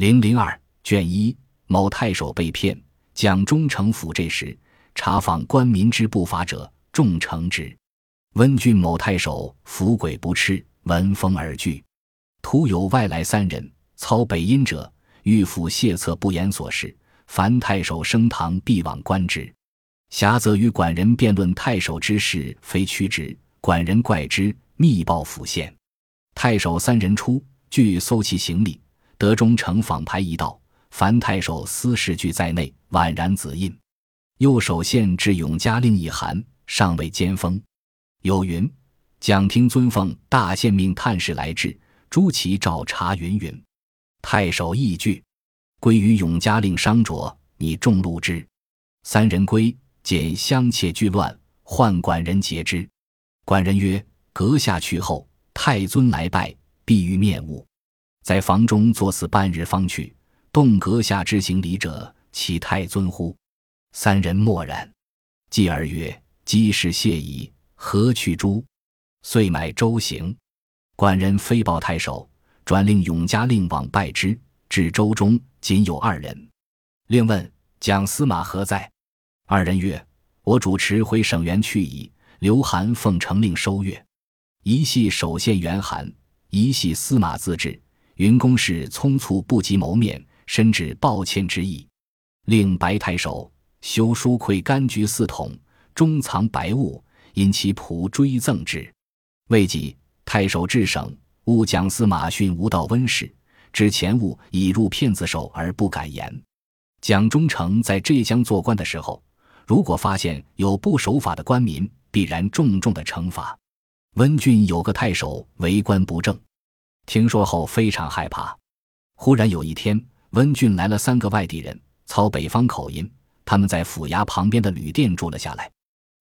零零二卷一某太守被骗，蒋中丞府这时查访官民之不法者，重惩之。温郡某太守伏鬼不赤，闻风而惧。突有外来三人，操北阴者，欲赴谢策不言所事。凡太守升堂，必往观之。侠则与管人辩论太守之事，非曲直。管人怪之，密报府县。太守三人出，俱搜其行李，德中丞访牌一道，凡太守私事俱在内，宛然子印。右手县至永嘉令一函，尚未兼封。有云：蒋廷尊奉大县命探视来至，诸其照查云云。太守亦惧，归于永嘉令商卓，拟众录之。三人归，见乡妾俱乱，唤管人截之。管人曰：“阁下去后，太尊来拜，必欲面晤。在房中坐死半日方去。动阁下之行礼者，其太尊乎？”三人默然。继而曰：“机事谢矣，何去诸？”遂买舟行。管人飞报太守，转令永嘉令往拜之。至舟中，仅有二人。令问蒋司马何在？二人曰：“我主持回省园去矣。”刘韩奉承令收阅，一系首县元函，一系司马自治。云公事匆促，不及谋面，深致抱歉之意。令白太守修书馈柑橘四桶，中藏白物，因其仆追赠之。未几，太守至省，误蒋司马逊无道温氏，知前物已入骗子手而不敢言。蒋中丞在浙江做官的时候，如果发现有不守法的官民，必然重重的惩罚。温郡有个太守为官不正，听说后非常害怕。忽然有一天，温郡来了三个外地人，操北方口音。他们在府衙旁边的旅店住了下来。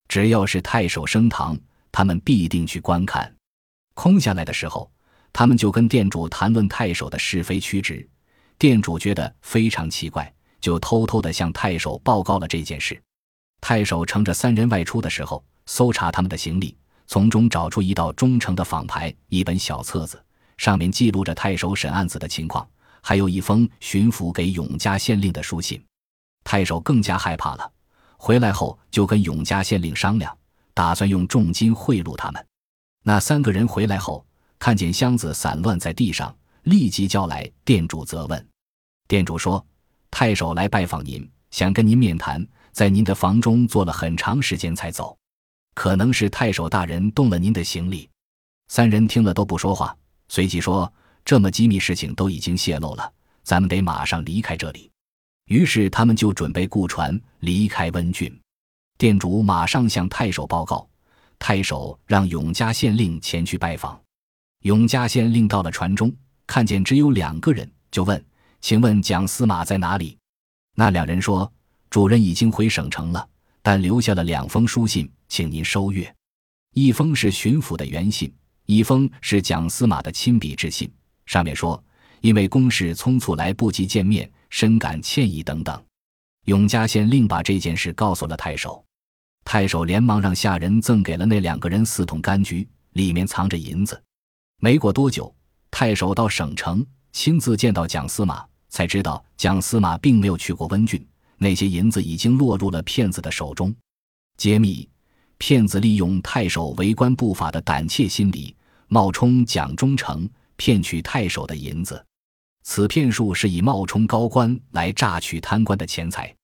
只要是太守升堂，他们必定去观看。空下来的时候，他们就跟店主谈论太守的是非曲直。店主觉得非常奇怪，就偷偷的向太守报告了这件事。太守乘着三人外出的时候。搜查他们的行李，从中找出一道忠诚的仿牌，一本小册子，上面记录着太守审案子的情况，还有一封巡抚给永嘉县令的书信。太守更加害怕了，回来后就跟永嘉县令商量，打算用重金贿赂他们。那三个人回来后，看见箱子散乱在地上，立即叫来店主责问。店主说：“太守来拜访您，想跟您面谈，在您的房中坐了很长时间才走。”可能是太守大人动了您的行李，三人听了都不说话，随即说：“这么机密事情都已经泄露了，咱们得马上离开这里。”于是他们就准备雇船离开温郡。店主马上向太守报告，太守让永嘉县令前去拜访。永嘉县令到了船中，看见只有两个人，就问：“请问蒋司马在哪里？”那两人说：“主人已经回省城了，但留下了两封书信。”请您收阅，一封是巡抚的原信，一封是蒋司马的亲笔致信。上面说，因为公事匆促来不及见面，深感歉意等等。永嘉县令把这件事告诉了太守，太守连忙让下人赠给了那两个人四桶柑橘，里面藏着银子。没过多久，太守到省城，亲自见到蒋司马，才知道蒋司马并没有去过温郡，那些银子已经落入了骗子的手中。揭秘。骗子利用太守为官不法的胆怯心理，冒充蒋忠诚，骗取太守的银子。此骗术是以冒充高官来榨取贪官的钱财。